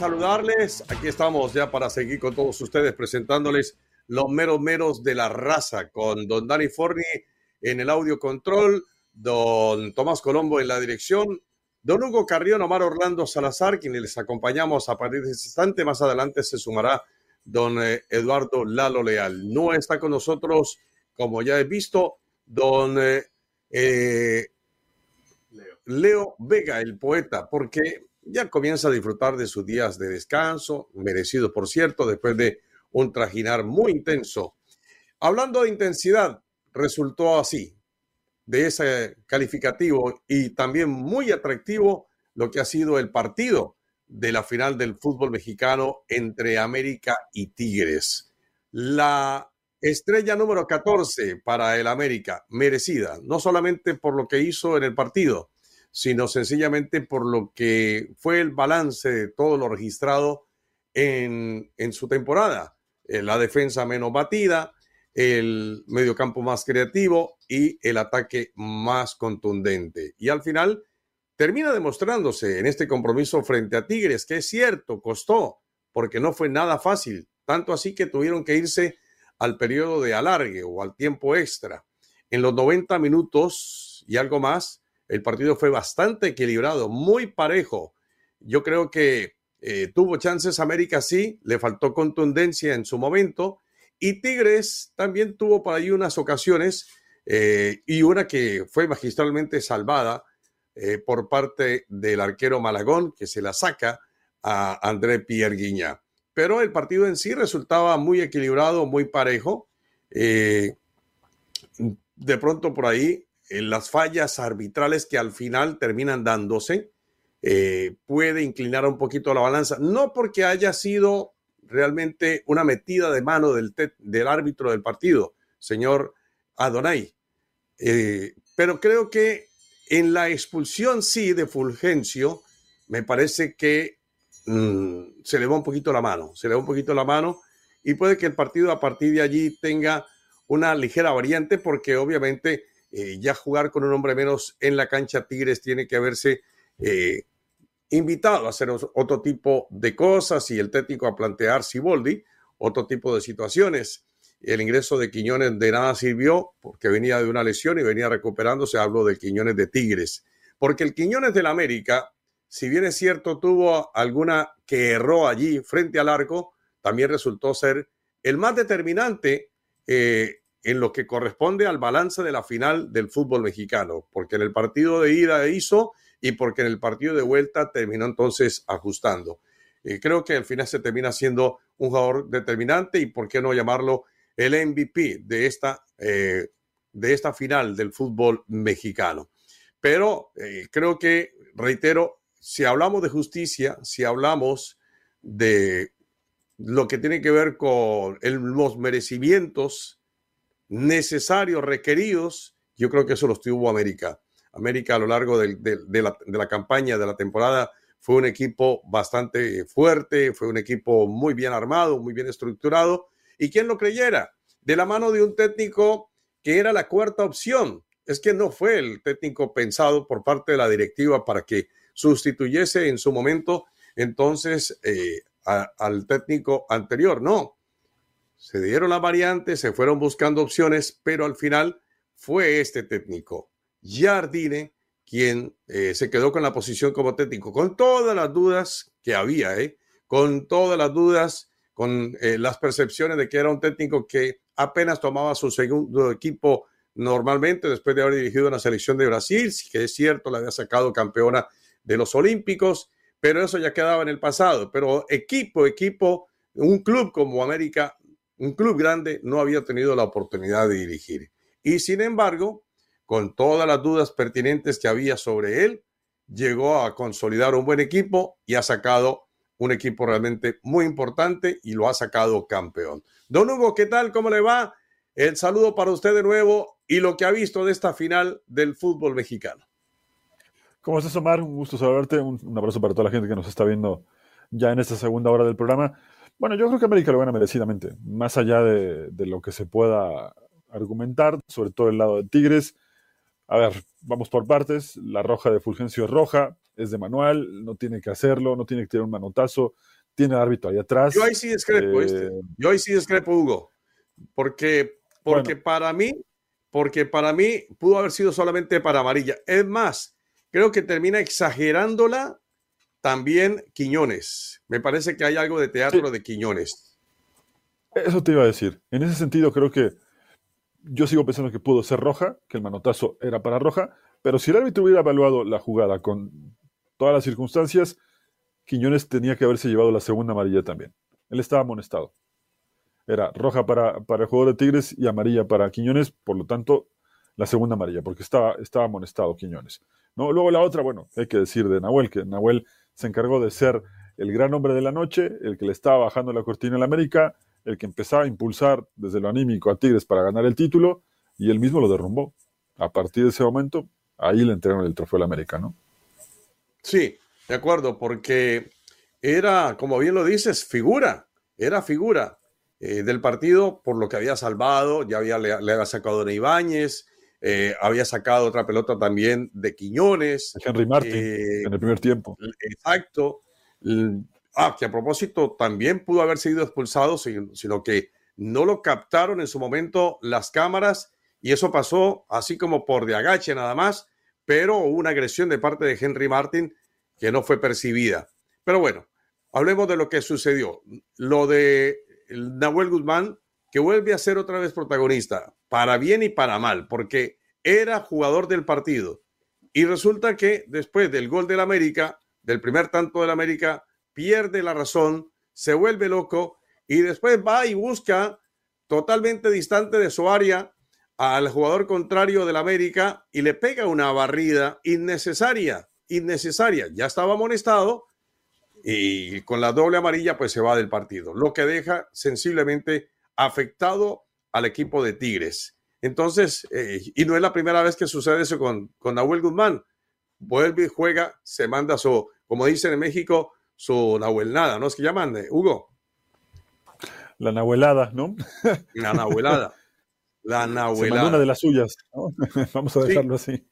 Saludarles. Aquí estamos ya para seguir con todos ustedes presentándoles los meros meros de la raza con don Dani Forni en el audio control, don Tomás Colombo en la dirección, don Hugo Carrión, Omar Orlando Salazar, quienes les acompañamos a partir de este instante. Más adelante se sumará don eh, Eduardo Lalo Leal. No está con nosotros, como ya he visto, don eh, eh, Leo Vega, el poeta, porque ya comienza a disfrutar de sus días de descanso, merecido por cierto, después de un trajinar muy intenso. Hablando de intensidad, resultó así, de ese calificativo y también muy atractivo lo que ha sido el partido de la final del fútbol mexicano entre América y Tigres. La estrella número 14 para el América, merecida, no solamente por lo que hizo en el partido, sino sencillamente por lo que fue el balance de todo lo registrado en, su temporada. Eh, la defensa menos batida, el mediocampo más creativo y el ataque más contundente. Y al final termina demostrándose en este compromiso frente a Tigres, que es cierto, costó, porque no fue nada fácil, tanto así que tuvieron que irse al periodo de alargue o al tiempo extra. En los 90 minutos y algo más, el partido fue bastante equilibrado, muy parejo. Yo creo que eh, tuvo chances América, sí, le faltó contundencia en su momento. Y Tigres también tuvo por ahí unas ocasiones eh, y una que fue magistralmente salvada eh, por parte del arquero Malagón, que se la saca a André Pierre Guiña. Pero el partido en sí resultaba muy equilibrado, muy parejo. de pronto por ahí las fallas arbitrales que al final terminan dándose, eh, puede inclinar un poquito la balanza, no porque haya sido realmente una metida de mano del, del árbitro del partido, señor Adonai, eh, pero creo que en la expulsión sí de Fulgencio, me parece que mm, se le va un poquito la mano, se le va un poquito la mano y puede que el partido a partir de allí tenga una ligera variante porque obviamente eh, ya jugar con un hombre menos en la cancha Tigres tiene que haberse eh, invitado a hacer otro tipo de cosas y el técnico a plantear Siboldi otro tipo de situaciones. El ingreso de Quiñones de nada sirvió porque venía de una lesión y venía recuperándose. Hablo del Quiñones de Tigres. Porque el Quiñones del América, si bien es cierto, tuvo alguna que erró allí frente al arco, también resultó ser el más determinante eh, en lo que corresponde al balance de la final del fútbol mexicano, porque en el partido de ida hizo y porque en el partido de vuelta terminó entonces ajustando. Eh, creo que al final se termina siendo un jugador determinante y por qué no llamarlo el MVP de esta, eh, de esta final del fútbol mexicano. Pero eh, creo que, reitero, si hablamos de justicia, si hablamos de lo que tiene que ver con los merecimientos necesarios, requeridos, yo creo que eso los tuvo América. América a lo largo de, la, campaña, de la temporada, fue un equipo bastante fuerte, fue un equipo muy bien armado, muy bien estructurado. ¿Y quién lo creyera? De la mano de un técnico que era la cuarta opción. Es que no fue el técnico pensado por parte de la directiva para que sustituyese en su momento entonces eh, al técnico anterior. No, se dieron las variantes, se fueron buscando opciones, pero al final fue este técnico Jardine, quien eh, se quedó con la posición como técnico, con todas las dudas que había, ¿eh? con todas las dudas, con eh, las percepciones de que era un técnico que apenas tomaba su segundo equipo normalmente después de haber dirigido una selección de Brasil, que es cierto, la había sacado campeona de los Olímpicos, pero eso ya quedaba en el pasado. Pero equipo, equipo, un club como América, un club grande, no había tenido la oportunidad de dirigir. Y sin embargo, con todas las dudas pertinentes que había sobre él, llegó a consolidar un buen equipo y ha sacado un equipo realmente muy importante y lo ha sacado campeón. Don Hugo, ¿qué tal? ¿Cómo le va? El saludo para usted de nuevo y lo que ha visto de esta final del fútbol mexicano. ¿Cómo estás, Omar? Un gusto saludarte. Un, abrazo para toda la gente que nos está viendo ya en esta segunda hora del programa. Bueno, yo creo que América lo gana merecidamente, más allá de, lo que se pueda argumentar, sobre todo el lado de Tigres. A ver, vamos por partes. La roja de Fulgencio es roja, es de manual, no tiene que hacerlo, no tiene que tirar un manotazo, tiene árbitro ahí atrás. Yo ahí sí discrepo, este. Yo ahí sí discrepo, Hugo. Porque, porque para mí, porque para mí pudo haber sido solamente para amarilla. Es más, Creo que termina exagerándola también Quiñones. Me parece que hay algo de teatro de Quiñones. Eso te iba a decir. En ese sentido, creo que yo sigo pensando que pudo ser roja, que el manotazo era para roja, pero si el árbitro hubiera evaluado la jugada con todas las circunstancias, Quiñones tenía que haberse llevado la segunda amarilla también. Él estaba amonestado. Era roja para, para el jugador de Tigres y amarilla para Quiñones, por lo tanto, la segunda amarilla, porque estaba, estaba amonestado Quiñones. ¿no? Luego la otra, bueno, hay que decir de Nahuel, que Nahuel se encargó de ser el gran hombre de la noche, el que le estaba bajando la cortina la América, el que empezaba a impulsar desde lo anímico a Tigres para ganar el título, y él mismo lo derrumbó. A partir de ese momento, ahí le entregaron el trofeo al América, ¿no? Sí, de acuerdo, porque era, como bien lo dices, figura, era figura eh, del partido por lo que había salvado, ya había, le, había sacado a Ibáñez, eh, había sacado otra pelota también de Quiñones. Henry Martin eh, en el primer tiempo. Exacto. Ah, que a propósito también pudo haber sido expulsado, sino que no lo captaron en su momento las cámaras y eso pasó así como por de agache nada más, pero hubo una agresión de parte de Henry Martin que no fue percibida. Pero bueno, hablemos de lo que sucedió. Lo de Nahuel Guzmán, que vuelve a ser otra vez protagonista para bien y para mal, porque era jugador del partido. Y resulta que después del gol del América, del primer tanto del América, pierde la razón, se vuelve loco y después va y busca totalmente distante de su área al jugador contrario del América y le pega una barrida innecesaria, innecesaria. Ya estaba amonestado y con la doble amarilla pues se va del partido, lo que deja sensiblemente afectado al equipo de Tigres. Entonces, eh, y no es la primera vez que sucede eso con, con Nahuel Guzmán. Vuelve y juega, se manda su, como dicen en México, su Nahuelnada, ¿no? Es que llaman, eh, Hugo. La Nahuelada, ¿no? La Nahuelada. La Nahuelada. una de las suyas, Vamos a dejarlo así.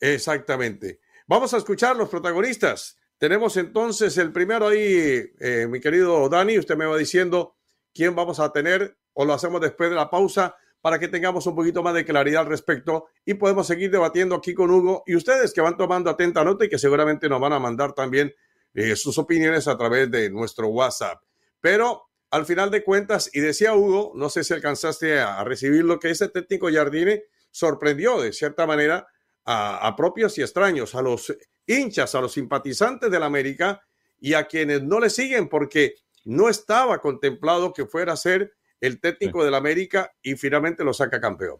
Exactamente. Vamos a escuchar los protagonistas. Tenemos entonces el primero ahí, eh, mi querido Dani, usted me va diciendo quién vamos a tener o lo hacemos después de la pausa para que tengamos un poquito más de claridad al respecto y podemos seguir debatiendo aquí con Hugo y ustedes que van tomando atenta nota y que seguramente nos van a mandar también eh, sus opiniones a través de nuestro WhatsApp. Pero al final de cuentas, y decía Hugo, no sé si alcanzaste a, recibir lo que ese técnico Jardine sorprendió de cierta manera a, a propios y extraños, a los hinchas, a los simpatizantes del América y a quienes no le siguen porque no estaba contemplado que fuera a ser el técnico del América y finalmente lo saca campeón.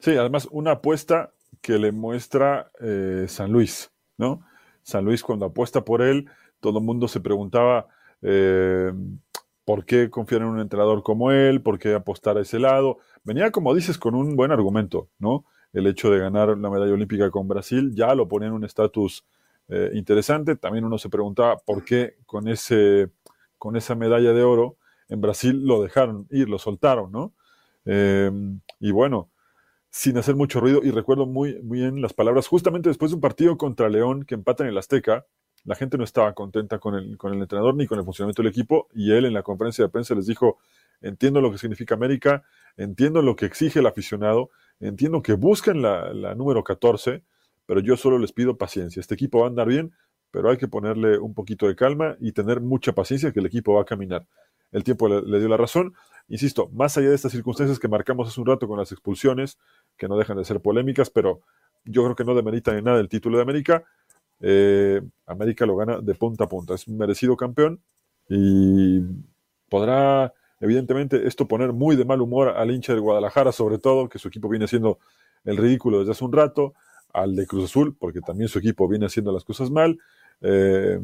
Sí, además una apuesta que le muestra eh, San Luis, ¿no? San Luis cuando apuesta por él, todo el mundo se preguntaba eh, por qué confiar en un entrenador como él, por qué apostar a ese lado. Venía, como dices, con un buen argumento, ¿no? El hecho de ganar la medalla olímpica con Brasil ya lo ponía en un estatus eh, interesante. También uno se preguntaba por qué con ese con esa medalla de oro, en Brasil lo dejaron ir, lo soltaron, ¿no? Em, y bueno, sin hacer mucho ruido, y recuerdo muy, muy bien las palabras, justamente después de un partido contra León que empatan en el Azteca, la gente no estaba contenta con el, con el entrenador ni con el funcionamiento del equipo, y él en la conferencia de prensa les dijo, entiendo lo que significa América, entiendo lo que exige el aficionado, entiendo que buscan la, la número 14, pero yo solo les pido paciencia. Este equipo va a andar bien, pero hay que ponerle un poquito de calma y tener mucha paciencia que el equipo va a caminar. El tiempo le, dio la razón. Insisto, más allá de estas circunstancias que marcamos hace un rato con las expulsiones, que no dejan de ser polémicas, pero yo creo que no demeritan en nada el título de América. Eh, América lo gana de punta a punta. Es un merecido campeón y podrá, evidentemente, esto poner muy de mal humor al hincha de Guadalajara, sobre todo, que su equipo viene haciendo el ridículo desde hace un rato, al de Cruz Azul, porque también su equipo viene haciendo las cosas mal. Eh,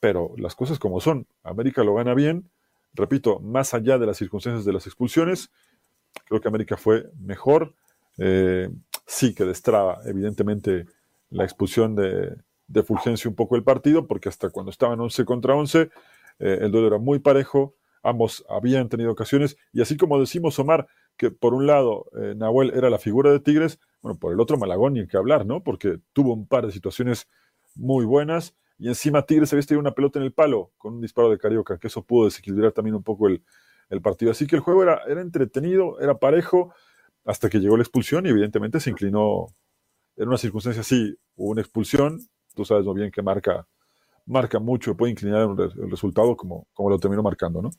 pero las cosas como son, América lo gana bien, repito, más allá de las circunstancias de las expulsiones, creo que América fue mejor, eh, sí que destraba evidentemente la expulsión de, Fulgencio un poco el partido, porque hasta cuando estaban 11 contra 11, eh, el duelo era muy parejo, ambos habían tenido ocasiones, y así como decimos, Omar, que por un lado Nahuel era la figura de Tigres, bueno, por el otro Malagón ni que hablar, ¿no? Porque tuvo un par de situaciones muy buenas. Y encima Tigres había tenido una pelota en el palo con un disparo de Carioca, que eso pudo desequilibrar también un poco el, partido. Así que el juego era, era entretenido, era parejo, hasta que llegó la expulsión y evidentemente se inclinó. En una circunstancia así, hubo una expulsión, tú sabes muy bien que marca, marca mucho, puede inclinar el, resultado como, como lo terminó marcando, ¿no?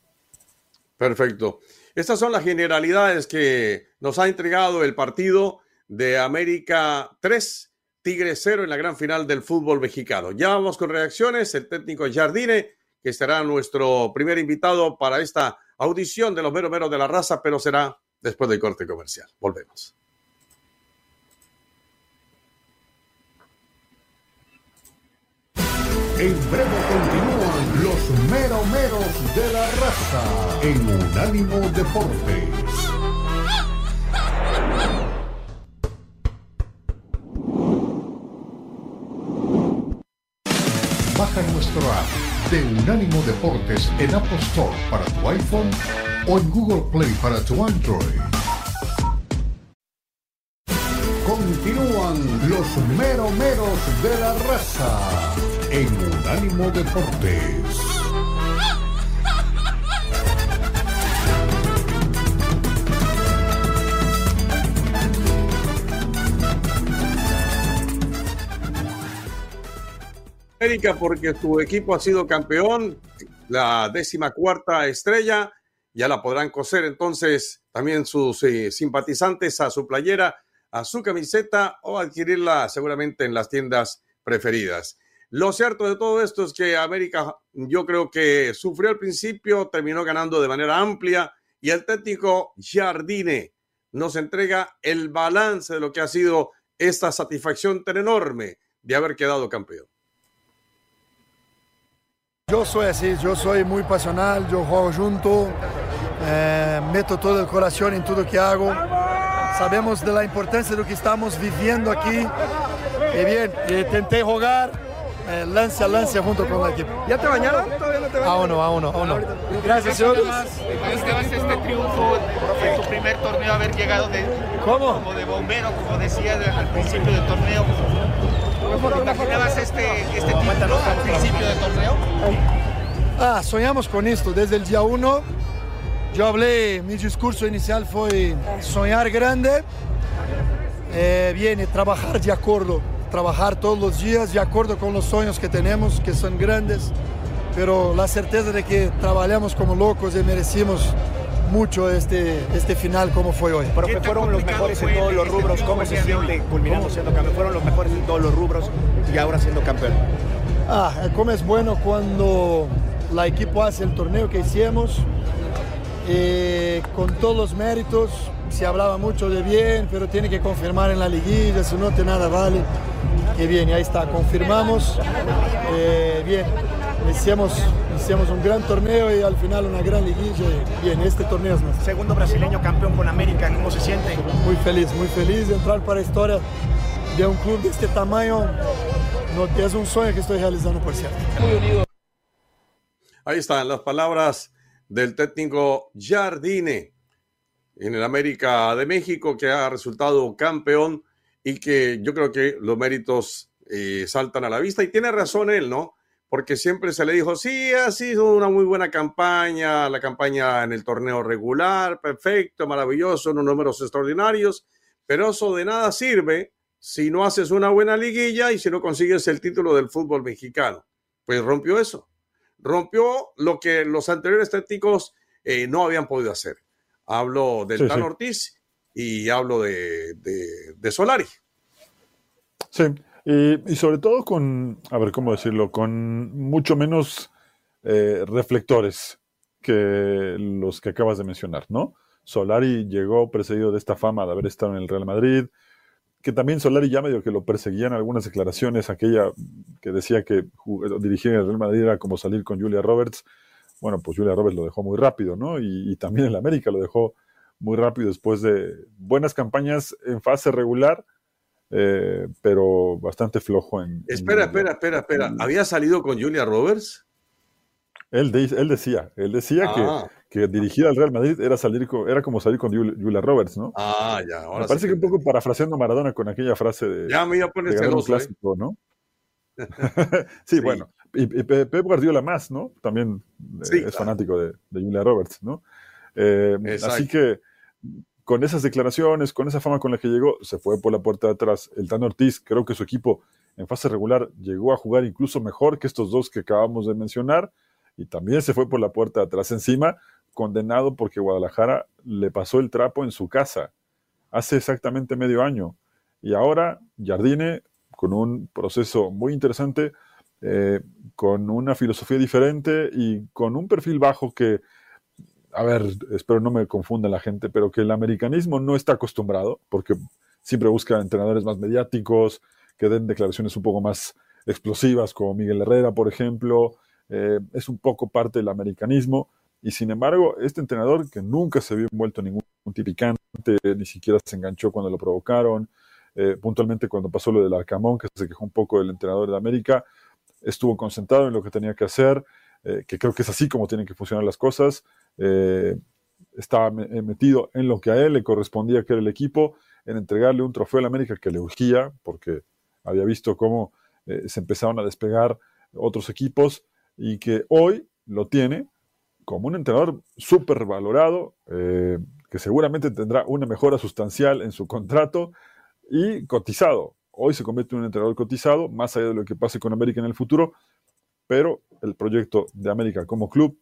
Perfecto. Estas son las generalidades que nos ha entregado el partido de América 3 Tigre 0 en la gran final del fútbol mexicano. Ya vamos con reacciones. El técnico Jardine, que será nuestro primer invitado para esta audición de los meros meros de la raza, pero será después del corte comercial. Volvemos. En breve continúan los meros de la raza en Unánimo Deportes. Baja nuestro app de Unánimo Deportes en Apple Store para tu iPhone o en Google Play para tu Android. Continúan los meromeros de la raza en Unánimo Deportes. América porque su equipo ha sido campeón, la décima cuarta estrella, ya la podrán coser entonces también sus eh, simpatizantes a su playera, a su camiseta o adquirirla seguramente en las tiendas preferidas. Lo cierto de todo esto es que América yo creo que sufrió al principio, terminó ganando de manera amplia y el técnico Jardine nos entrega el balance de lo que ha sido esta satisfacción tan enorme de haber quedado campeón. Yo soy así, yo soy muy pasional, yo juego junto, eh, meto todo el corazón en todo lo que hago. Sabemos de la importancia de lo que estamos viviendo aquí. Y bien, intenté jugar eh, lance a lance junto con el equipo. ¿Ya te bañaron? ¿Todavía no te bañaron? Aún no, aún no, aún no. Gracias, señor. este triunfo en tu primer torneo haber llegado de, ¿Cómo? como de bombero, como decía al principio del torneo? ¿Te imaginabas este, este al principio del torneo? Ah, soñamos con esto desde el día uno. Yo hablé, mi discurso inicial fue soñar grande, eh, viene trabajar de acuerdo, trabajar todos los días de acuerdo con los sueños que tenemos, que son grandes, pero la certeza de que trabajamos como locos y merecimos mucho este, este final como fue hoy. Pero que fueron los mejores en todos los rubros. ¿Cómo se siente culminando siendo campeón? Fueron los mejores en todos los rubros y ahora siendo campeón. Ah, como es bueno cuando la equipo hace el torneo que hicimos, eh, con todos los méritos, se hablaba mucho de bien, pero tiene que confirmar en la liguilla, si no te nada vale. Que bien, y ahí está, confirmamos. Eh, bien, hicimos, hicimos un gran torneo y al final una gran liguilla. Bien, este torneo es nuestro. Segundo brasileño campeón con América, ¿cómo se siente? Muy feliz, muy feliz de entrar para la historia de un club de este tamaño. No, es un sueño que estoy realizando, por cierto. Ahí están las palabras del técnico Jardine en el América de México, que ha resultado campeón y que yo creo que los méritos eh, saltan a la vista. Y tiene razón él, ¿no? Porque siempre se le dijo, sí, ha sido una muy buena campaña, la campaña en el torneo regular, perfecto, maravilloso, unos números extraordinarios, pero eso de nada sirve si no haces una buena liguilla y si no consigues el título del fútbol mexicano. Pues rompió eso, rompió lo que los anteriores técnicos eh, no habían podido hacer. Hablo del Tan Ortiz y hablo de, de Solari. Sí, y, sobre todo con, a ver, ¿cómo decirlo? Con mucho menos eh, reflectores que los que acabas de mencionar, ¿no? Solari llegó precedido de esta fama de haber estado en el Real Madrid, que también Solari ya medio que lo perseguían algunas declaraciones, aquella que decía que dirigir el Real Madrid era como salir con Julia Roberts. Bueno, pues Julia Roberts lo dejó muy rápido, ¿no? Y, y también el América lo dejó muy rápido después de buenas campañas en fase regular eh, pero bastante flojo en... Espera, espera, espera, espera. ¿Había salido con Julia Roberts? Él, él decía, él decía que, ah. que, dirigir al Real Madrid era salir era como salir con Julia Roberts, ¿no? Ah, ya. Ahora me parece que, un poco parafraseando Maradona con aquella frase de... Ya me iba a poner celoso, ¿eh? clásico, ¿no? sí, bueno. Y, Pep Guardiola más, ¿no? También eh, es fanático de, Julia Roberts, ¿no? así que con esas declaraciones, con esa fama con la que llegó, se fue por la puerta de atrás. El Tan Ortiz, creo que su equipo en fase regular llegó a jugar incluso mejor que estos dos que acabamos de mencionar y también se fue por la puerta de atrás encima, condenado porque Guadalajara le pasó el trapo en su casa hace exactamente medio año. Y ahora Jardine, con un proceso muy interesante, eh, con una filosofía diferente y con un perfil bajo que a ver, espero no me confunda la gente, pero que el americanismo no está acostumbrado, porque siempre busca entrenadores más mediáticos, que den declaraciones un poco más explosivas, como Miguel Herrera, por ejemplo. Eh, es un poco parte del americanismo. Y sin embargo, este entrenador que nunca se vio envuelto en ningún tipicante, ni siquiera se enganchó cuando lo provocaron, eh, puntualmente cuando pasó lo del Arcamón, que se quejó un poco del entrenador de América, estuvo concentrado en lo que tenía que hacer, eh, que creo que es así como tienen que funcionar las cosas eh, estaba eh, metido en lo que a él le correspondía, que era el equipo, en entregarle un trofeo a la América que le urgía, porque había visto cómo se empezaron a despegar otros equipos y que hoy lo tiene como un entrenador súper valorado, que seguramente tendrá una mejora sustancial en su contrato y cotizado. Hoy se convierte en un entrenador cotizado, más allá de lo que pase con América en el futuro, pero el proyecto de América como club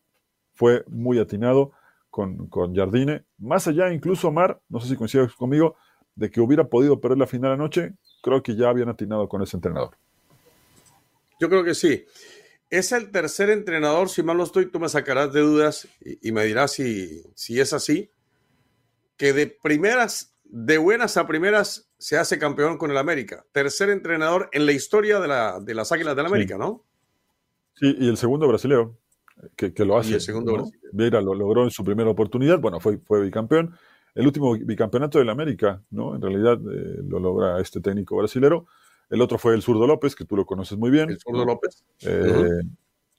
fue muy atinado con, con Jardine. Más allá, incluso Mar, no sé si coincides conmigo, de que hubiera podido perder la final anoche, creo que ya habían atinado con ese entrenador. Yo creo que sí. Es el tercer entrenador, si mal no estoy, tú me sacarás de dudas y, me dirás si, si es así, que de primeras, de buenas a primeras, se hace campeón con el América. Tercer entrenador en la historia de, la, de las Águilas del América, ¿no? Sí, y el segundo brasilero que, lo hace. Y el segundo Vieira lo logró en su primera oportunidad, bueno, fue, fue bicampeón. El último bicampeonato del América, ¿no? En realidad eh, lo logra este técnico brasilero. El otro fue el Zurdo López, que tú lo conoces muy bien. El Zurdo López. Eh,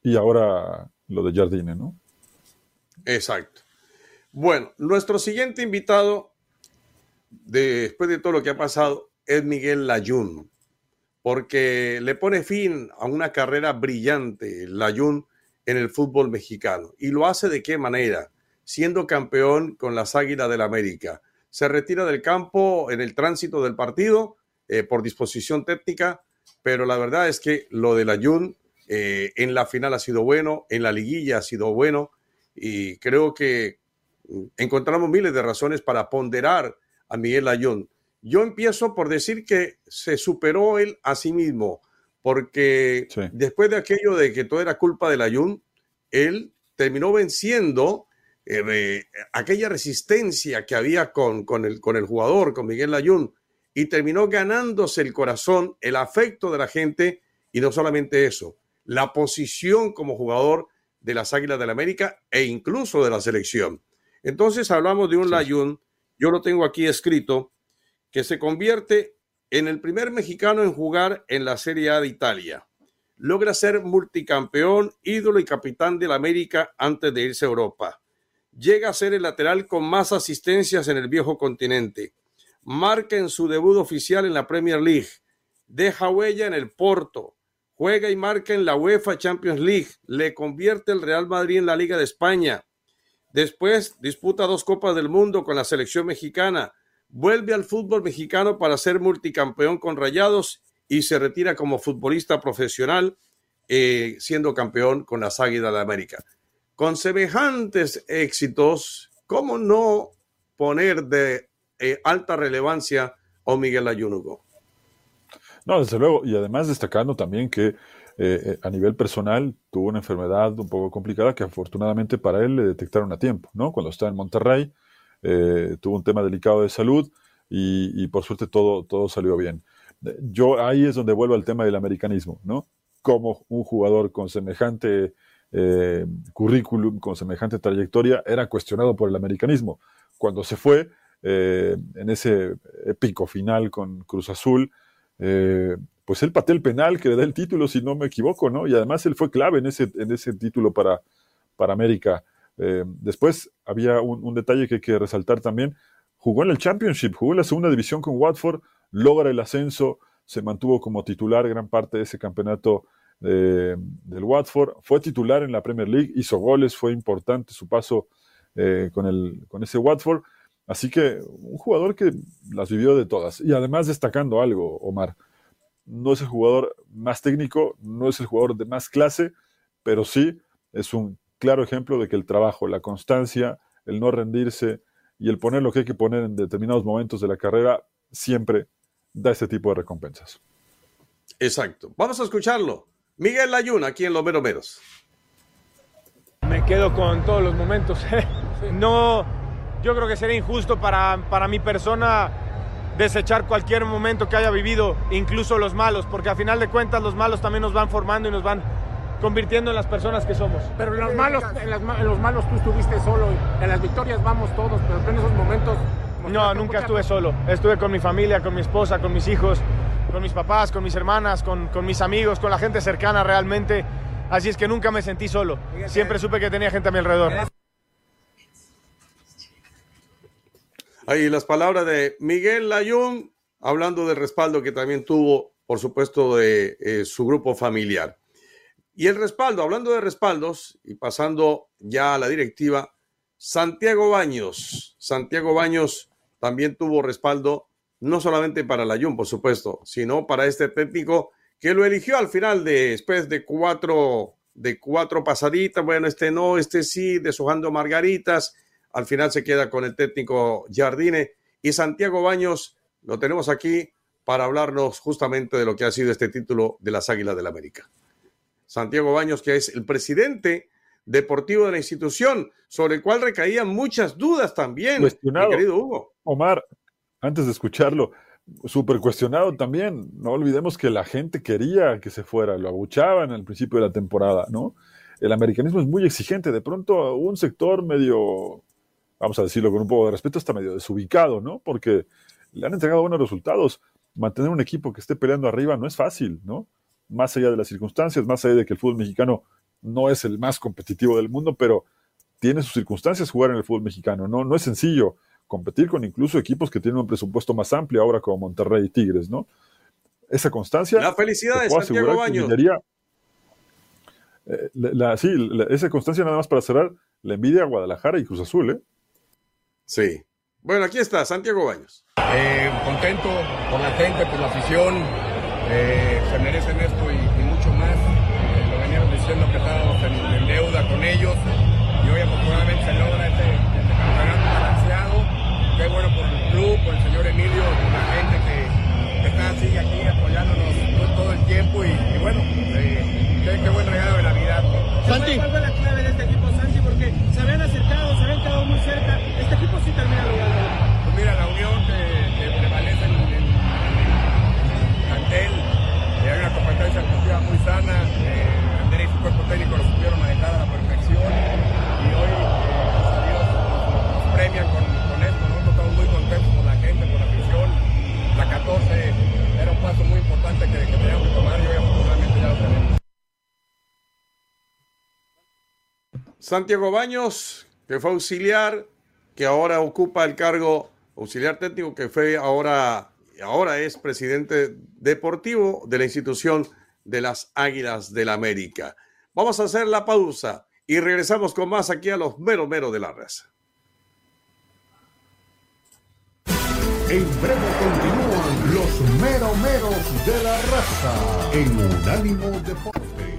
y ahora lo de Jardine, ¿no? Exacto. Bueno, nuestro siguiente invitado, después de todo lo que ha pasado, es Miguel Layún, porque le pone fin a una carrera brillante. Layún en el fútbol mexicano. ¿Y lo hace de qué manera? Siendo campeón con las Águilas del América. Se retira del campo en el tránsito del partido eh, por disposición técnica, pero la verdad es que lo del Ayun eh, en la final ha sido bueno, en la liguilla ha sido bueno, y creo que mm, encontramos miles de razones para ponderar a Miguel Ayun. Yo empiezo por decir que se superó él a sí mismo porque después de aquello de que todo era culpa del Ayun, él terminó venciendo eh, aquella resistencia que había con, con, el, con el jugador, con Miguel Ayun, y terminó ganándose el corazón, el afecto de la gente, y no solamente eso, la posición como jugador de las Águilas del la América e incluso de la selección. Entonces hablamos de un Layun, yo lo tengo aquí escrito, que se convierte en el primer mexicano en jugar en la Serie A de Italia. Logra ser multicampeón, ídolo y capitán del América antes de irse a Europa. Llega a ser el lateral con más asistencias en el viejo continente. Marca en su debut oficial en la Premier League. Deja huella en el Porto. juega y marca en la UEFA Champions League, le convierte el Real Madrid en la Liga de España. Después disputa dos Copas del Mundo con la selección mexicana, vuelve al fútbol mexicano para ser multicampeón con Rayados y se retira como futbolista profesional, eh, siendo campeón con las Águilas de América. Con semejantes éxitos, ¿cómo no poner de eh, alta relevancia a Miguel Ayunugo? No, desde luego, y además destacando también que eh, a nivel personal tuvo una enfermedad un poco complicada que afortunadamente para él le detectaron a tiempo, ¿no? Cuando estaba en Monterrey, eh, tuvo un tema delicado de salud y, por suerte todo, todo salió bien. Yo ahí es donde vuelvo al tema del americanismo, ¿no? Como un jugador con semejante currículum, con semejante trayectoria, era cuestionado por el americanismo. Cuando se fue, en ese épico final con Cruz Azul, eh, pues él pateó el penal que le da el título, si no me equivoco, ¿no? Y además él fue clave en ese, en ese título para, para América. Eh, después había un, detalle que hay que resaltar también. Jugó en el Championship, jugó en la segunda división con Watford, logra el ascenso, se mantuvo como titular gran parte de ese campeonato eh, del Watford, fue titular en la Premier League, hizo goles, fue importante su paso con, el, con ese Watford Así que un jugador que las vivió de todas. Y además destacando algo, Omar, no es el jugador más técnico, no es el jugador de más clase, pero sí es un claro ejemplo de que el trabajo, la constancia, el no rendirse y el poner lo que hay que poner en determinados momentos de la carrera siempre da ese tipo de recompensas. Exacto. Vamos a escucharlo. Miguel Layuna, aquí en Los Meros Me quedo con todos los momentos. no yo creo que sería injusto para, para mi persona desechar cualquier momento que haya vivido, incluso los malos, porque a final de cuentas los malos también nos van formando y nos van convirtiendo en las personas que somos. Pero en los malos, en, los malos tú estuviste solo, en las victorias vamos todos, pero en esos momentos... No, nunca estuve solo, estuve con mi familia, con mi esposa, con mis hijos, con mis papás, con mis hermanas, con, con mis amigos, con la gente cercana realmente, así es que nunca me sentí solo, siempre supe que tenía gente a mi alrededor. Ahí las palabras de Miguel Layún, hablando del respaldo que también tuvo, por supuesto, de eh, su grupo familiar. Y el respaldo, hablando de respaldos y pasando ya a la directiva, Santiago Baños. Santiago Baños también tuvo respaldo, no solamente para Layún, por supuesto, sino para este técnico que lo eligió al final de, después de cuatro, de cuatro pasaditas. Bueno, este no, este sí, deshojando margaritas al final se queda con el técnico Jardine y Santiago Baños lo tenemos aquí para hablarnos justamente de lo que ha sido este título de las Águilas del la América. Santiago Baños, que es el presidente deportivo de la institución, sobre el cual recaían muchas dudas también, cuestionado, querido Hugo. Omar, antes de escucharlo, súper cuestionado también. No olvidemos que la gente quería que se fuera, lo abuchaban al principio de la temporada, ¿no? El americanismo es muy exigente. De pronto, un sector medio vamos a decirlo con un poco de respeto, está medio desubicado, ¿no? Porque le han entregado buenos resultados. Mantener un equipo que esté peleando arriba no es fácil, ¿no? Más allá de las circunstancias, más allá de que el fútbol mexicano no es el más competitivo del mundo, pero tiene sus circunstancias jugar en el fútbol mexicano, ¿no? No es sencillo competir con incluso equipos que tienen un presupuesto más amplio ahora como Monterrey y Tigres, ¿no? Esa constancia. La felicidad de Santiago Baños. Eh, sí, esa constancia nada más para cerrar, la envidia a Guadalajara y Cruz Azul, ¿eh? Sí. Bueno, aquí está Santiago Baños. Eh, contento por la gente, por la afición. Eh, se merecen esto y, mucho más. Eh, lo veníamos diciendo que estábamos en, deuda con ellos y hoy afortunadamente se logra este, este, campeonato balanceado. Qué bueno por el club, por el señor Emilio, por la gente que, está así aquí apoyándonos todo, el tiempo y, bueno, qué, qué, buen regalo de Navidad. Santi. ¿Cuál fue la clave de este equipo, Santi? Porque se habían acercado, se habían quedado muy cerca este equipo sí termina logrando. Pues mira, la unión que, deportiva muy sana, eh, y su cuerpo técnico lo supieron manejar a la perfección y hoy, eh, nos, premian con, esto, nosotros estamos muy contentos por la gente, por la afición. La 14 era un paso muy importante que, que teníamos que tomar y hoy afortunadamente ya lo tenemos. Santiago Baños, que fue auxiliar, que ahora ocupa el cargo auxiliar técnico, que fue ahora, ahora es presidente deportivo de la institución de las Águilas del la América. Vamos a hacer la pausa y regresamos con más aquí a los mero mero de la raza. En breve continúan los mero meros de la raza en Unánimo Deportes.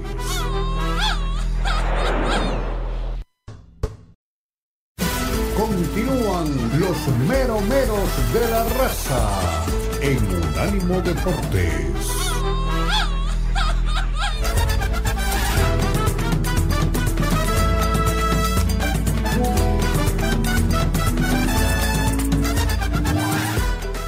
Continúan los mero meros de la raza en Unánimo Deportes.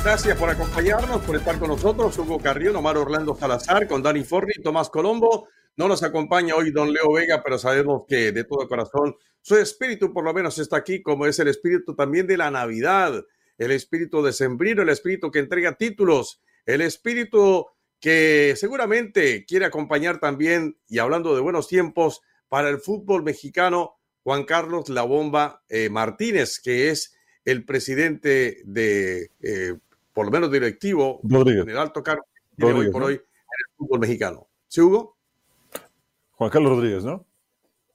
Gracias por acompañarnos, por estar con nosotros. Hugo Carrión, Omar Orlando Salazar, con Dani Forni, Tomás Colombo. No nos acompaña hoy don Leo Vega, pero sabemos que de todo corazón su espíritu por lo menos está aquí, como es el espíritu también de la Navidad, el espíritu de sembrino, el espíritu que entrega títulos, el espíritu que seguramente quiere acompañar también, y hablando de buenos tiempos, para el fútbol mexicano, Juan Carlos La Bomba eh, Martínez, que es el presidente de eh, por lo menos directivo, en el alto cargo hoy por hoy en el fútbol mexicano. ¿Sí, Hugo? Juan Carlos Rodríguez, ¿no?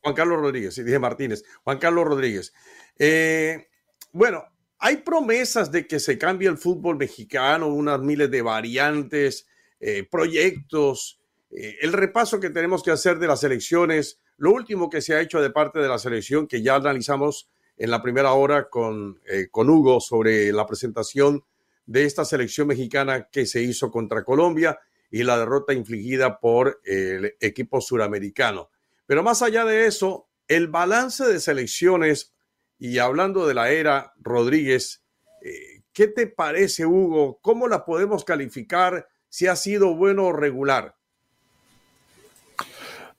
Juan Carlos Rodríguez, sí, dije Martínez. Juan Carlos Rodríguez. Eh, bueno, hay promesas de que se cambie el fútbol mexicano, unas miles de variantes, eh, proyectos, eh, el repaso que tenemos que hacer de las elecciones, lo último que se ha hecho de parte de la selección, que ya analizamos en la primera hora con, con Hugo sobre la presentación de esta selección mexicana que se hizo contra Colombia y la derrota infligida por el equipo suramericano. Pero más allá de eso, el balance de selecciones, y hablando de la era Rodríguez, eh, ¿qué te parece, Hugo? ¿Cómo la podemos calificar? Si ha sido bueno o regular.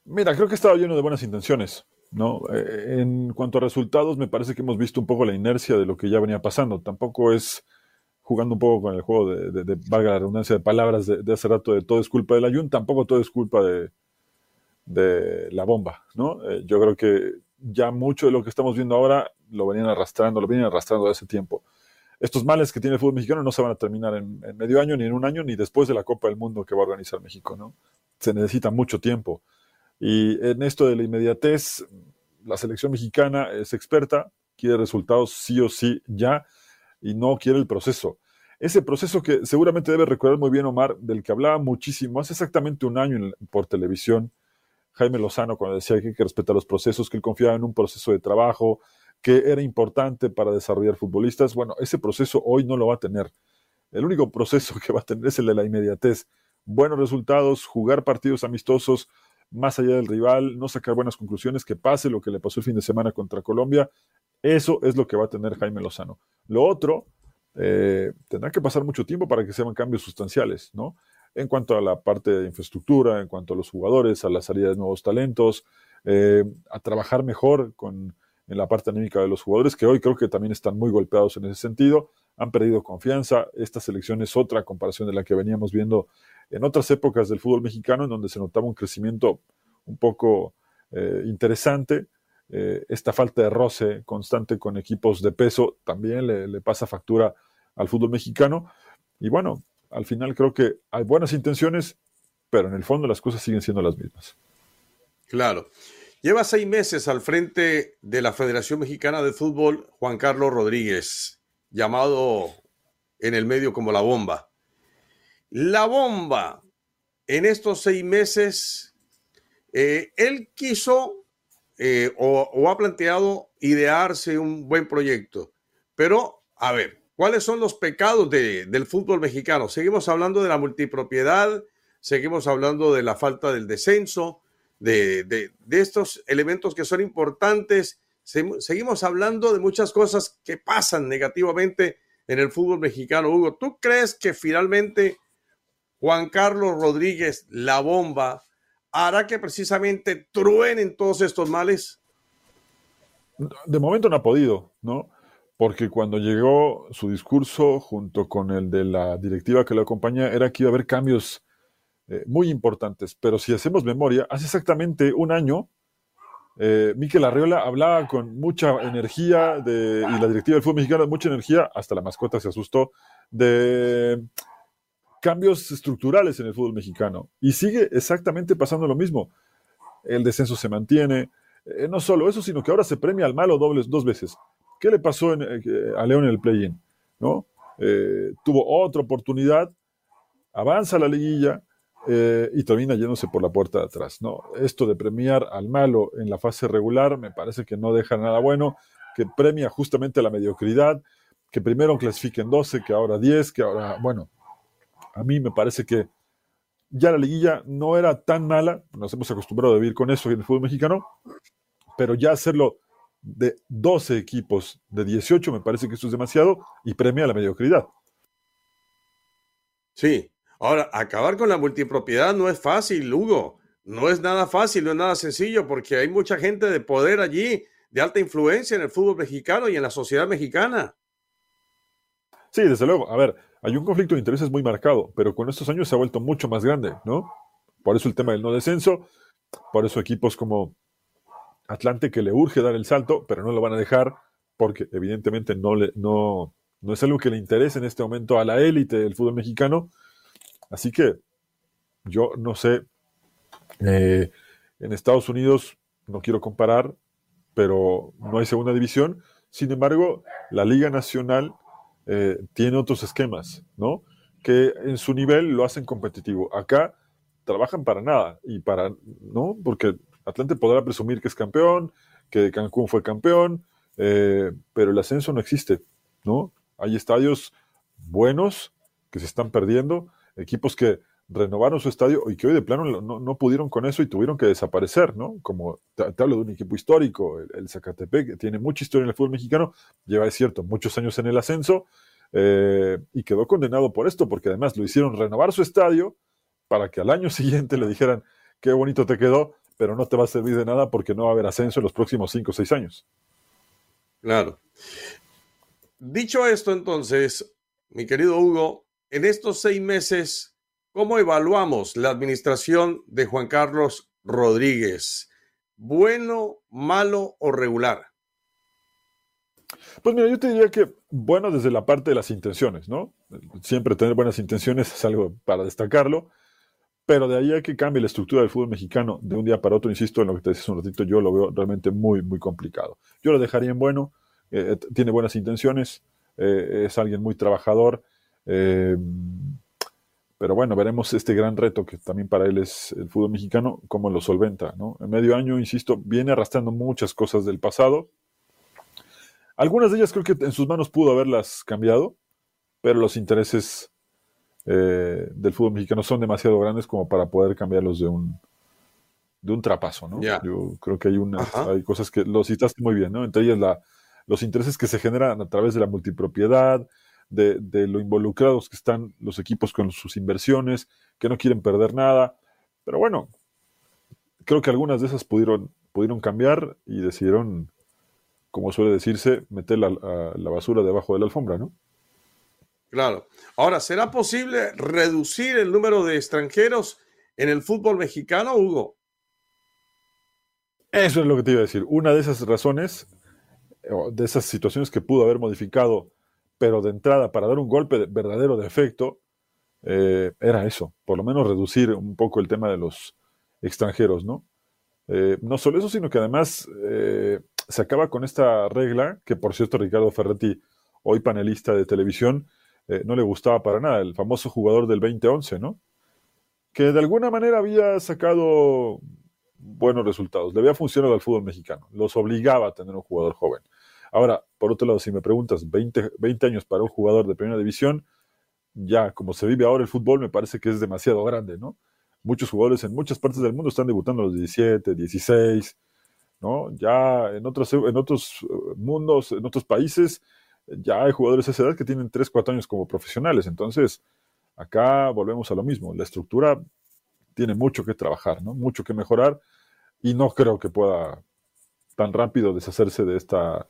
Mira, creo que estaba lleno de buenas intenciones. ¿no? Eh, en cuanto a resultados, me parece que hemos visto un poco la inercia de lo que ya venía pasando. Tampoco es jugando un poco con el juego de, de, valga la redundancia, de palabras de, hace rato de todo es culpa del Ayun, tampoco todo es culpa de, de la bomba, ¿no? Eh, yo creo que ya mucho de lo que estamos viendo ahora lo venían arrastrando, lo venían arrastrando de hace tiempo. Estos males que tiene el fútbol mexicano no se van a terminar en, medio año, ni en un año, ni después de la Copa del Mundo que va a organizar México, ¿no? Se necesita mucho tiempo. Y en esto de la inmediatez, la selección mexicana es experta, quiere resultados sí o sí ya, y no quiere el proceso. Ese proceso que seguramente debe recordar muy bien Omar, del que hablaba muchísimo hace exactamente un año por televisión, Jaime Lozano, cuando decía que hay que respetar los procesos, que él confiaba en un proceso de trabajo, que era importante para desarrollar futbolistas. Bueno, ese proceso hoy no lo va a tener. El único proceso que va a tener es el de la inmediatez. Buenos resultados, jugar partidos amistosos más allá del rival, no sacar buenas conclusiones, que pase lo que le pasó el fin de semana contra Colombia eso es lo que va a tener Jaime Lozano. Lo otro, eh, tendrá que pasar mucho tiempo para que se hagan cambios sustanciales, ¿no? En cuanto a la parte de infraestructura, en cuanto a los jugadores, a la salida de nuevos talentos, eh, a trabajar mejor con, en la parte anímica de los jugadores, que hoy creo que también están muy golpeados en ese sentido, han perdido confianza. Esta selección es otra comparación de la que veníamos viendo en otras épocas del fútbol mexicano, en donde se notaba un crecimiento un poco eh, interesante eh, esta falta de roce constante con equipos de peso también le, pasa factura al fútbol mexicano. Y bueno, al final creo que hay buenas intenciones, pero en el fondo las cosas siguen siendo las mismas. Claro. Lleva seis meses al frente de la Federación Mexicana de Fútbol Juan Carlos Rodríguez, llamado en el medio como la bomba. La bomba, en estos seis meses, eh, él quiso eh, o, ha planteado idearse un buen proyecto. Pero, a ver, ¿cuáles son los pecados del fútbol mexicano? Seguimos hablando de la multipropiedad, seguimos hablando de la falta del descenso, de, estos elementos que son importantes, seguimos hablando de muchas cosas que pasan negativamente en el fútbol mexicano. Hugo, ¿tú crees que finalmente Juan Carlos Rodríguez, la bomba, hará que precisamente truenen todos estos males? De momento no ha podido, ¿no? Porque cuando llegó su discurso junto con el de la directiva que lo acompaña, era que iba a haber cambios eh, muy importantes. Pero si hacemos memoria, hace exactamente un año, eh, Miquel Arriola hablaba con mucha energía de, y la directiva del fútbol mexicano, mucha energía, hasta la mascota se asustó, de cambios estructurales en el fútbol mexicano. Y sigue exactamente pasando lo mismo. El descenso se mantiene. Eh, no solo eso, sino que ahora se premia al malo dobles, dos veces. ¿Qué le pasó en, eh, a León en el play-in? ¿No? Eh, tuvo otra oportunidad, avanza la liguilla y termina yéndose por la puerta de atrás. ¿no? Esto de premiar al malo en la fase regular me parece que no deja nada bueno, que premia justamente la mediocridad, que primero clasifiquen 12, que ahora 10, que ahora, bueno, a mí me parece que ya la liguilla no era tan mala, nos hemos acostumbrado a vivir con eso en el fútbol mexicano, pero ya hacerlo de 12 equipos de 18 me parece que eso es demasiado y premia la mediocridad. Sí, ahora acabar con la multipropiedad no es fácil, Hugo. No es nada fácil, no es nada sencillo, porque hay mucha gente de poder allí, de alta influencia en el fútbol mexicano y en la sociedad mexicana. Sí, desde luego. A ver, hay un conflicto de intereses muy marcado, pero con estos años se ha vuelto mucho más grande, ¿no? Por eso el tema del no descenso, por eso equipos como Atlante que le urge dar el salto, pero no lo van a dejar porque evidentemente no, no, no es algo que le interese en este momento a la élite del fútbol mexicano. Así que yo no sé, eh, en Estados Unidos no quiero comparar, pero no hay segunda división. Sin embargo, la Liga Nacional eh, tiene otros esquemas, ¿no? Que en su nivel lo hacen competitivo. Acá trabajan para nada y para, ¿no? Porque Atlante podrá presumir que es campeón, que Cancún fue campeón, eh, pero el ascenso no existe, ¿no? Hay estadios buenos que se están perdiendo, equipos que renovaron su estadio y que hoy de plano no, pudieron con eso y tuvieron que desaparecer, ¿no? Como te, hablo de un equipo histórico, el, Zacatepec, que tiene mucha historia en el fútbol mexicano, lleva, es cierto, muchos años en el ascenso eh, y quedó condenado por esto, porque además lo hicieron renovar su estadio para que al año siguiente le dijeran, qué bonito te quedó, pero no te va a servir de nada porque no va a haber ascenso en los próximos cinco o seis años. Claro. Dicho esto, entonces, mi querido Hugo, en estos seis meses, ¿Cómo evaluamos la administración de Juan Carlos Rodríguez? ¿Bueno, malo o regular? Pues mira, yo te diría que bueno desde la parte de las intenciones, ¿no? Siempre tener buenas intenciones es algo para destacarlo, pero de ahí a que cambie la estructura del fútbol mexicano de un día para otro, insisto en lo que te decía un ratito, yo lo veo realmente muy, muy complicado. Yo lo dejaría en bueno, eh, tiene buenas intenciones, eh, es alguien muy trabajador, eh, pero bueno, veremos este gran reto que también para él es el fútbol mexicano, cómo lo solventa. ¿no? En medio año, insisto, viene arrastrando muchas cosas del pasado. Algunas de ellas creo que en sus manos pudo haberlas cambiado, pero los intereses eh, del fútbol mexicano son demasiado grandes como para poder cambiarlos de un, de un trapazo. ¿no? Yo creo que hay, unas, hay cosas que lo citaste muy bien, ¿no? entre ellas la, los intereses que se generan a través de la multipropiedad, de, lo involucrados que están los equipos con sus inversiones, que no quieren perder nada. Pero bueno, creo que algunas de esas pudieron, pudieron cambiar y decidieron, como suele decirse, meter la, la basura debajo de la alfombra, ¿no? Claro. Ahora, ¿será posible reducir el número de extranjeros en el fútbol mexicano, Hugo? Eso es lo que te iba a decir. Una de esas razones, de esas situaciones que pudo haber modificado pero de entrada, para dar un golpe verdadero de efecto, eh, era eso, por lo menos reducir un poco el tema de los extranjeros, ¿no? Eh, no solo eso, sino que además eh, se acaba con esta regla, que por cierto Ricardo Ferretti, hoy panelista de televisión, no le gustaba para nada, el famoso jugador del 2011, ¿no? Que de alguna manera había sacado buenos resultados, le había funcionado al fútbol mexicano, los obligaba a tener un jugador joven. Ahora, por otro lado, si me preguntas, 20, 20 años para un jugador de primera división, ya como se vive ahora el fútbol, me parece que es demasiado grande, ¿no? Muchos jugadores en muchas partes del mundo están debutando a los 17, 16, ¿no? Ya en otros, en otros eh, mundos, en otros países, ya hay jugadores de esa edad que tienen 3, 4 años como profesionales. Entonces, acá volvemos a lo mismo. La estructura tiene mucho que trabajar, ¿no? Mucho que mejorar y no creo que pueda tan rápido deshacerse de esta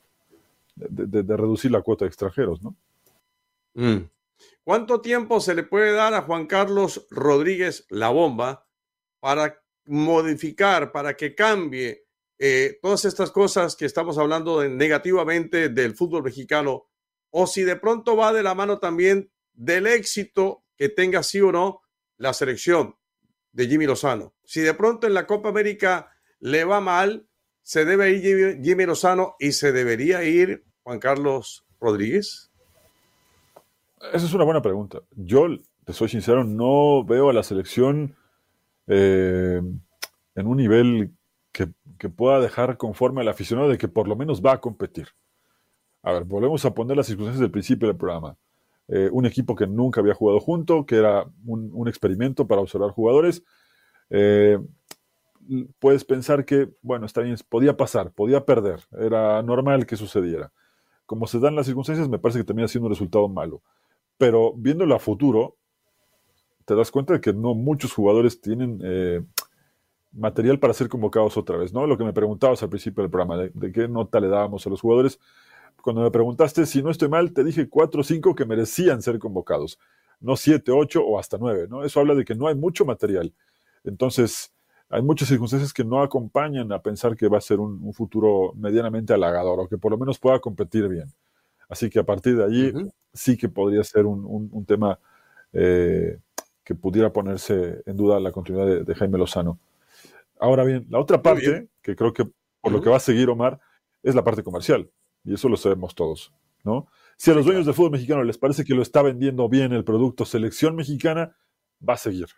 de, reducir la cuota de extranjeros, ¿no? Mm. ¿Cuánto tiempo se le puede dar a Juan Carlos Rodríguez la bomba para modificar, para que cambie eh, todas estas cosas que estamos hablando negativamente del fútbol mexicano? O si de pronto va de la mano también del éxito que tenga sí o no la selección de Jimmy Lozano. Si de pronto en la Copa América le va mal, se debe ir Jimmy Lozano y se debería ir Juan Carlos Rodríguez. Esa es una buena pregunta. Yo, te soy sincero, no veo a la selección eh, en un nivel que, que, pueda dejar conforme al aficionado de que por lo menos va a competir. A ver, volvemos a poner las circunstancias del principio del programa. Eh, un equipo que nunca había jugado junto, que era un, experimento para observar jugadores. Eh, puedes pensar que, bueno, está bien, podía pasar, podía perder, era normal que sucediera. Como se dan las circunstancias, me parece que termina siendo un resultado malo. Pero viéndolo a futuro, te das cuenta de que no muchos jugadores tienen eh, material para ser convocados otra vez, ¿no? Lo que me preguntabas al principio del programa, de qué nota le dábamos a los jugadores cuando me preguntaste si no estoy mal, te dije cuatro o cinco que merecían ser convocados, no siete, ocho o hasta nueve, ¿no? Eso habla de que no hay mucho material. Entonces, hay muchas circunstancias que no acompañan a pensar que va a ser un, futuro medianamente halagador o que por lo menos pueda competir bien. Así que a partir de allí sí que podría ser un, tema eh, que pudiera ponerse en duda la continuidad de, Jaime Lozano. Ahora bien, la otra parte, que creo que por lo que va a seguir Omar, es la parte comercial y eso lo sabemos todos, ¿no? Si a los dueños de fútbol mexicano les parece que lo está vendiendo bien el producto selección mexicana, va a seguir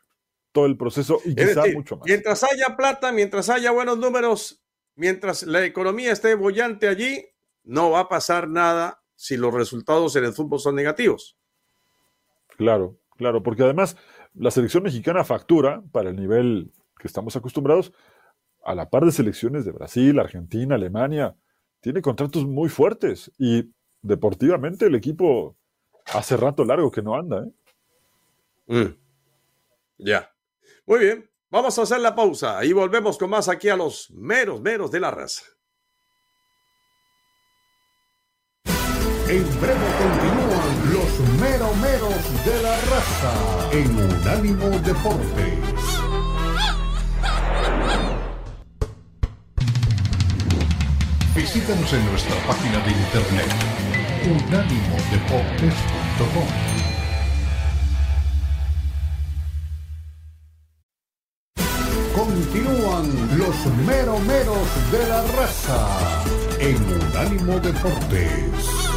todo el proceso y quizá mucho más. Mientras haya plata, mientras haya buenos números, mientras la economía esté bollante allí, no va a pasar nada si los resultados en el fútbol son negativos. Claro, claro, porque además la selección mexicana factura para el nivel que estamos acostumbrados a la par de selecciones de Brasil, Argentina, Alemania, tiene contratos muy fuertes y deportivamente el equipo hace rato largo que no anda. ¿eh? Mm. Ya. Muy bien. Vamos a hacer la pausa y volvemos con más aquí a los meros, meros de la raza. En breve continúan los meros, meros de la raza en Unánimo Deportes. Visítanos en nuestra página de internet unánimodeportes.com. Continúan los meromeros de la raza en Unánimo Deportes.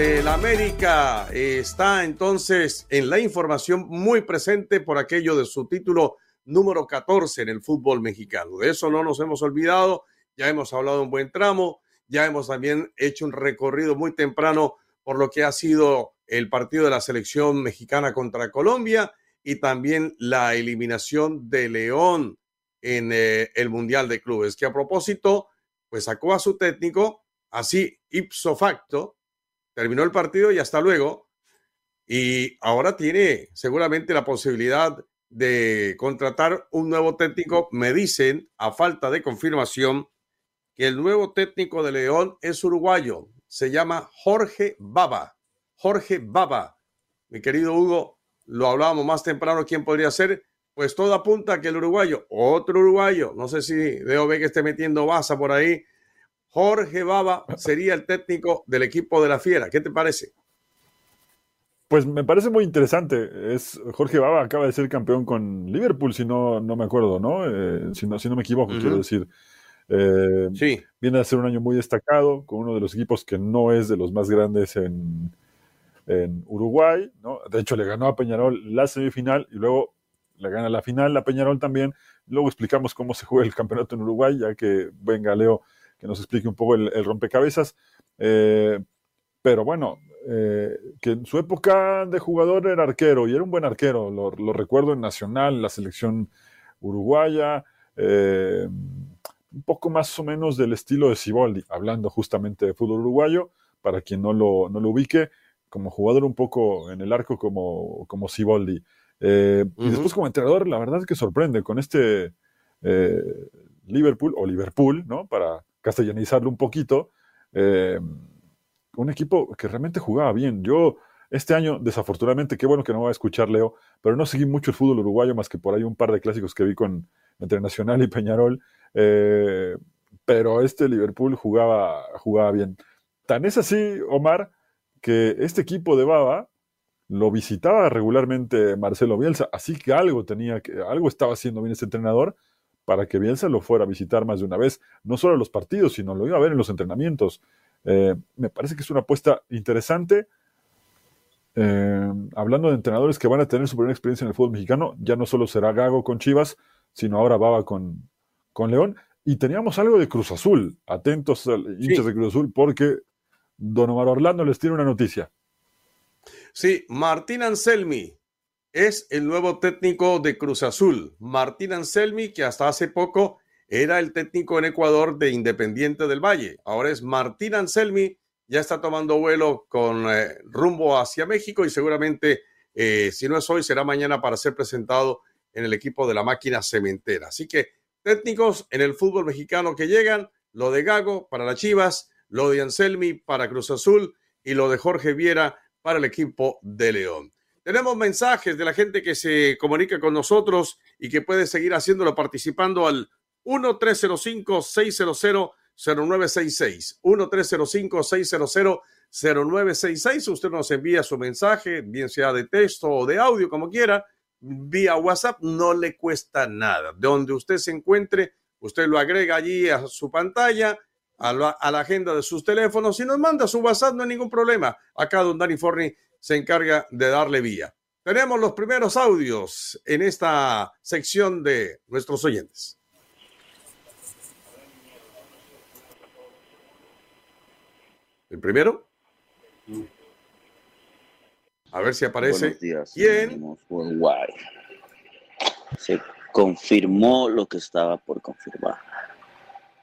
La América está entonces en la información muy presente por aquello de su título número 14 en el fútbol mexicano. De eso no nos hemos olvidado, ya hemos hablado un buen tramo, ya hemos también hecho un recorrido muy temprano por lo que ha sido el partido de la selección mexicana contra Colombia y también la eliminación de León en eh, el Mundial de Clubes, que a propósito, pues sacó a su técnico, así ipso facto, terminó el partido y hasta luego. Y ahora tiene seguramente la posibilidad de contratar un nuevo técnico. Me dicen, a falta de confirmación, que el nuevo técnico de León es uruguayo. Se llama Jorge Baba. Jorge Baba. Mi querido Hugo, lo hablábamos más temprano, ¿quién podría ser? Pues todo apunta a que el uruguayo, otro uruguayo, no sé si veo que esté metiendo baza por ahí, Jorge Baba sería el técnico del equipo de la Fiera. ¿Qué te parece? Pues me parece muy interesante. Es, Jorge Baba acaba de ser campeón con Liverpool, si no, no me acuerdo, ¿no? Eh, si ¿no? Si no me equivoco, quiero decir. Eh, sí. Viene a ser un año muy destacado con uno de los equipos que no es de los más grandes en, en Uruguay, ¿no? De hecho, le ganó a Peñarol la semifinal y luego le gana la final a Peñarol también. Luego explicamos cómo se juega el campeonato en Uruguay, ya que venga Leo que nos explique un poco el, rompecabezas. Eh, pero bueno, eh, que en su época de jugador era arquero y era un buen arquero, lo, recuerdo en Nacional, la selección uruguaya, eh, un poco más o menos del estilo de Siboldi, hablando justamente de fútbol uruguayo, para quien no lo, no lo ubique, como jugador un poco en el arco como, como. Y después como entrenador, la verdad es que sorprende con este Liverpool o Liverpool, ¿no? Para castellanizarlo un poquito, eh, un equipo que realmente jugaba bien. Yo este año, desafortunadamente, qué bueno que no va a escuchar Leo, pero no seguí mucho el fútbol uruguayo más que por ahí un par de clásicos que vi con entre Nacional y Peñarol. Eh, pero este Liverpool jugaba, jugaba bien. Tan es así, Omar, que este equipo de Baba lo visitaba regularmente Marcelo Bielsa, así que algo tenía que, algo estaba haciendo bien este entrenador para que Bielsa lo fuera a visitar más de una vez, no solo en los partidos, sino lo iba a ver en los entrenamientos. Eh, me parece que es una apuesta interesante. Eh, hablando de entrenadores que van a tener su primera experiencia en el fútbol mexicano, ya no solo será Gago con Chivas, sino ahora Baba con, con León. Y teníamos algo de Cruz Azul. Atentos, hinchas de Cruz Azul, porque Don Omar Orlando les tiene una noticia. Sí, Martín Anselmi es el nuevo técnico de Cruz Azul. Martín Anselmi, que hasta hace poco era el técnico en Ecuador de Independiente del Valle. Ahora es Martín Anselmi, ya está tomando vuelo con eh, rumbo hacia México y seguramente, eh, si no es hoy, será mañana para ser presentado en el equipo de la máquina cementera. Así que técnicos en el fútbol mexicano que llegan, lo de Gago para las Chivas, lo de Anselmi para Cruz Azul y lo de Jorge Viera para el equipo de León. Tenemos mensajes de la gente que se comunica con nosotros y que puede seguir haciéndolo participando al 1305-600-0966. 1305-600-0966. Usted nos envía su mensaje, bien sea de texto o de audio, como quiera, vía WhatsApp. No le cuesta nada. De donde usted se encuentre, usted lo agrega allí a su pantalla a la, agenda de sus teléfonos y nos manda su WhatsApp, no hay ningún problema. Acá don Dani Forni se encarga de darle vía. Tenemos los primeros audios en esta sección de nuestros oyentes. ¿El primero? A ver si aparece. Días, Uruguay. Se confirmó lo que estaba por confirmar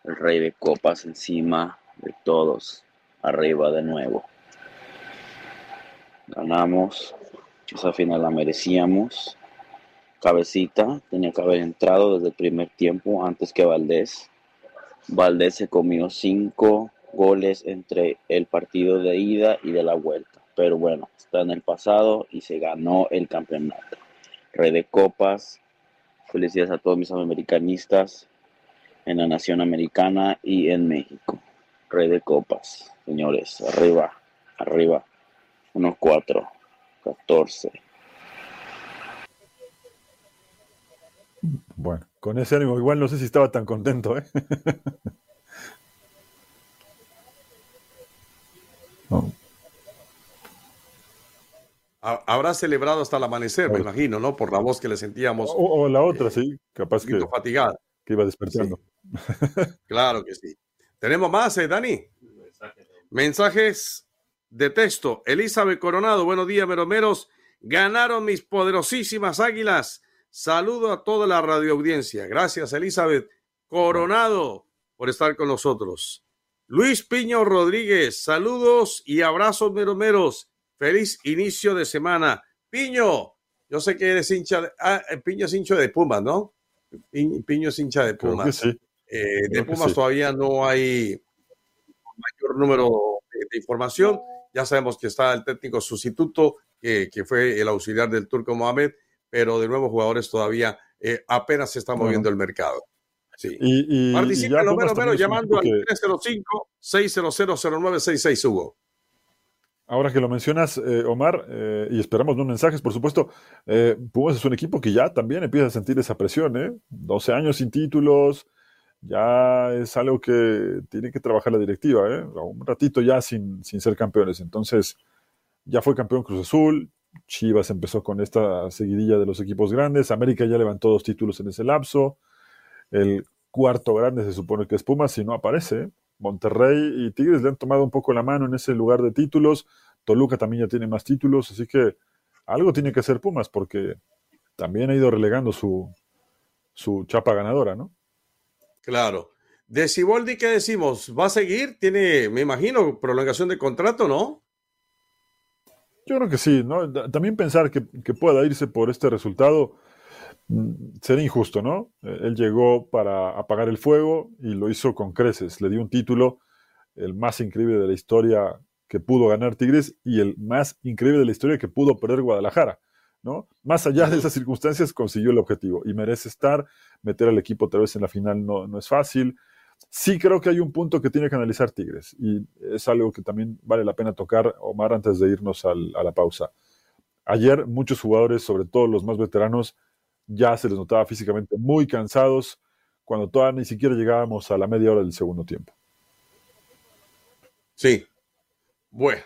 el rey de copas encima de todos, arriba de nuevo. Ganamos, esa final la merecíamos. Cabecita tenía que haber entrado desde el primer tiempo antes que Valdés. Valdés se comió cinco goles entre el partido de ida y de la vuelta. Pero bueno, está en el pasado y se ganó el campeonato. Rey de copas. Felicidades a todos mis americanistas en la Nación Americana y en México. Rey de copas, señores, arriba, arriba. 1-4, 14. Bueno, con ese ánimo, igual no sé si estaba tan contento, ¿eh? Habrá celebrado hasta el amanecer, me imagino, ¿no? Por la voz que le sentíamos. O, la otra, sí, capaz que. fatigada. Que iba despertando. claro que sí. Tenemos más, ¿eh, Dani? Mensajes de texto. Elizabeth Coronado, buenos días, meromeros. Ganaron mis poderosísimas águilas. Saludo a toda la radioaudiencia. Gracias, Elizabeth Coronado, por estar con nosotros. Luis Piño Rodríguez, saludos y abrazos, meromeros. Feliz inicio de semana. Piño, yo sé que eres hincha de. Ah, Piño es hincha de Pumas, ¿no? Piño es hincha de Pumas. Eh, de Pumas todavía no hay mayor número de, información. Ya sabemos que está el técnico sustituto, que, fue el auxiliar del Turco Mohamed, pero de nuevos jugadores todavía eh, apenas se está moviendo el mercado. Sí. Y, y Participa llamando al 305-600-0966, Hugo. Ahora que lo mencionas, eh, Omar, eh, y esperamos no mensajes, por supuesto, eh, Pumas es un equipo que ya también empieza a sentir esa presión, ¿eh? 12 años sin títulos, ya es algo que tiene que trabajar la directiva, ¿eh? Un ratito ya sin, sin ser campeones. Entonces, ya fue campeón Cruz Azul, Chivas empezó con esta seguidilla de los equipos grandes, América ya levantó dos títulos en ese lapso, el cuarto grande se supone que es Pumas, si no aparece, Monterrey y Tigres le han tomado un poco la mano en ese lugar de títulos. Toluca también ya tiene más títulos, así que algo tiene que hacer Pumas porque también ha ido relegando su, su chapa ganadora, ¿no? Claro. De Siboldi, ¿qué decimos? ¿Va a seguir? Tiene, me imagino, prolongación de contrato, ¿no? Yo creo que sí, ¿no? También pensar que, que pueda irse por este resultado mm, sería injusto, ¿no? Eh, él llegó para apagar el fuego y lo hizo con creces. Le dio un título, el más increíble de la historia que pudo ganar Tigres y el más increíble de la historia que pudo perder Guadalajara. ¿No? Más allá de esas circunstancias, consiguió el objetivo y merece estar. Meter al equipo otra vez en la final no, no es fácil. Sí creo que hay un punto que tiene que analizar Tigres y es algo que también vale la pena tocar, Omar, antes de irnos a la pausa. Ayer muchos jugadores, sobre todo los más veteranos, ya se les notaba físicamente muy cansados cuando todavía ni siquiera llegábamos a la media hora del segundo tiempo. Sí. Bueno.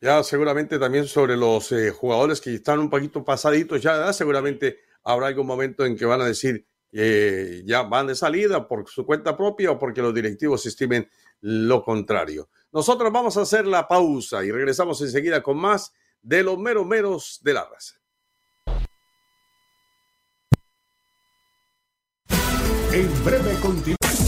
Ya seguramente también sobre los eh, jugadores que están un poquito pasaditos, ya seguramente habrá algún momento en que van a decir, eh, ya van de salida por su cuenta propia o porque los directivos estimen lo contrario. Nosotros vamos a hacer la pausa y regresamos enseguida con más de los meros meros de la raza. En breve continuamos.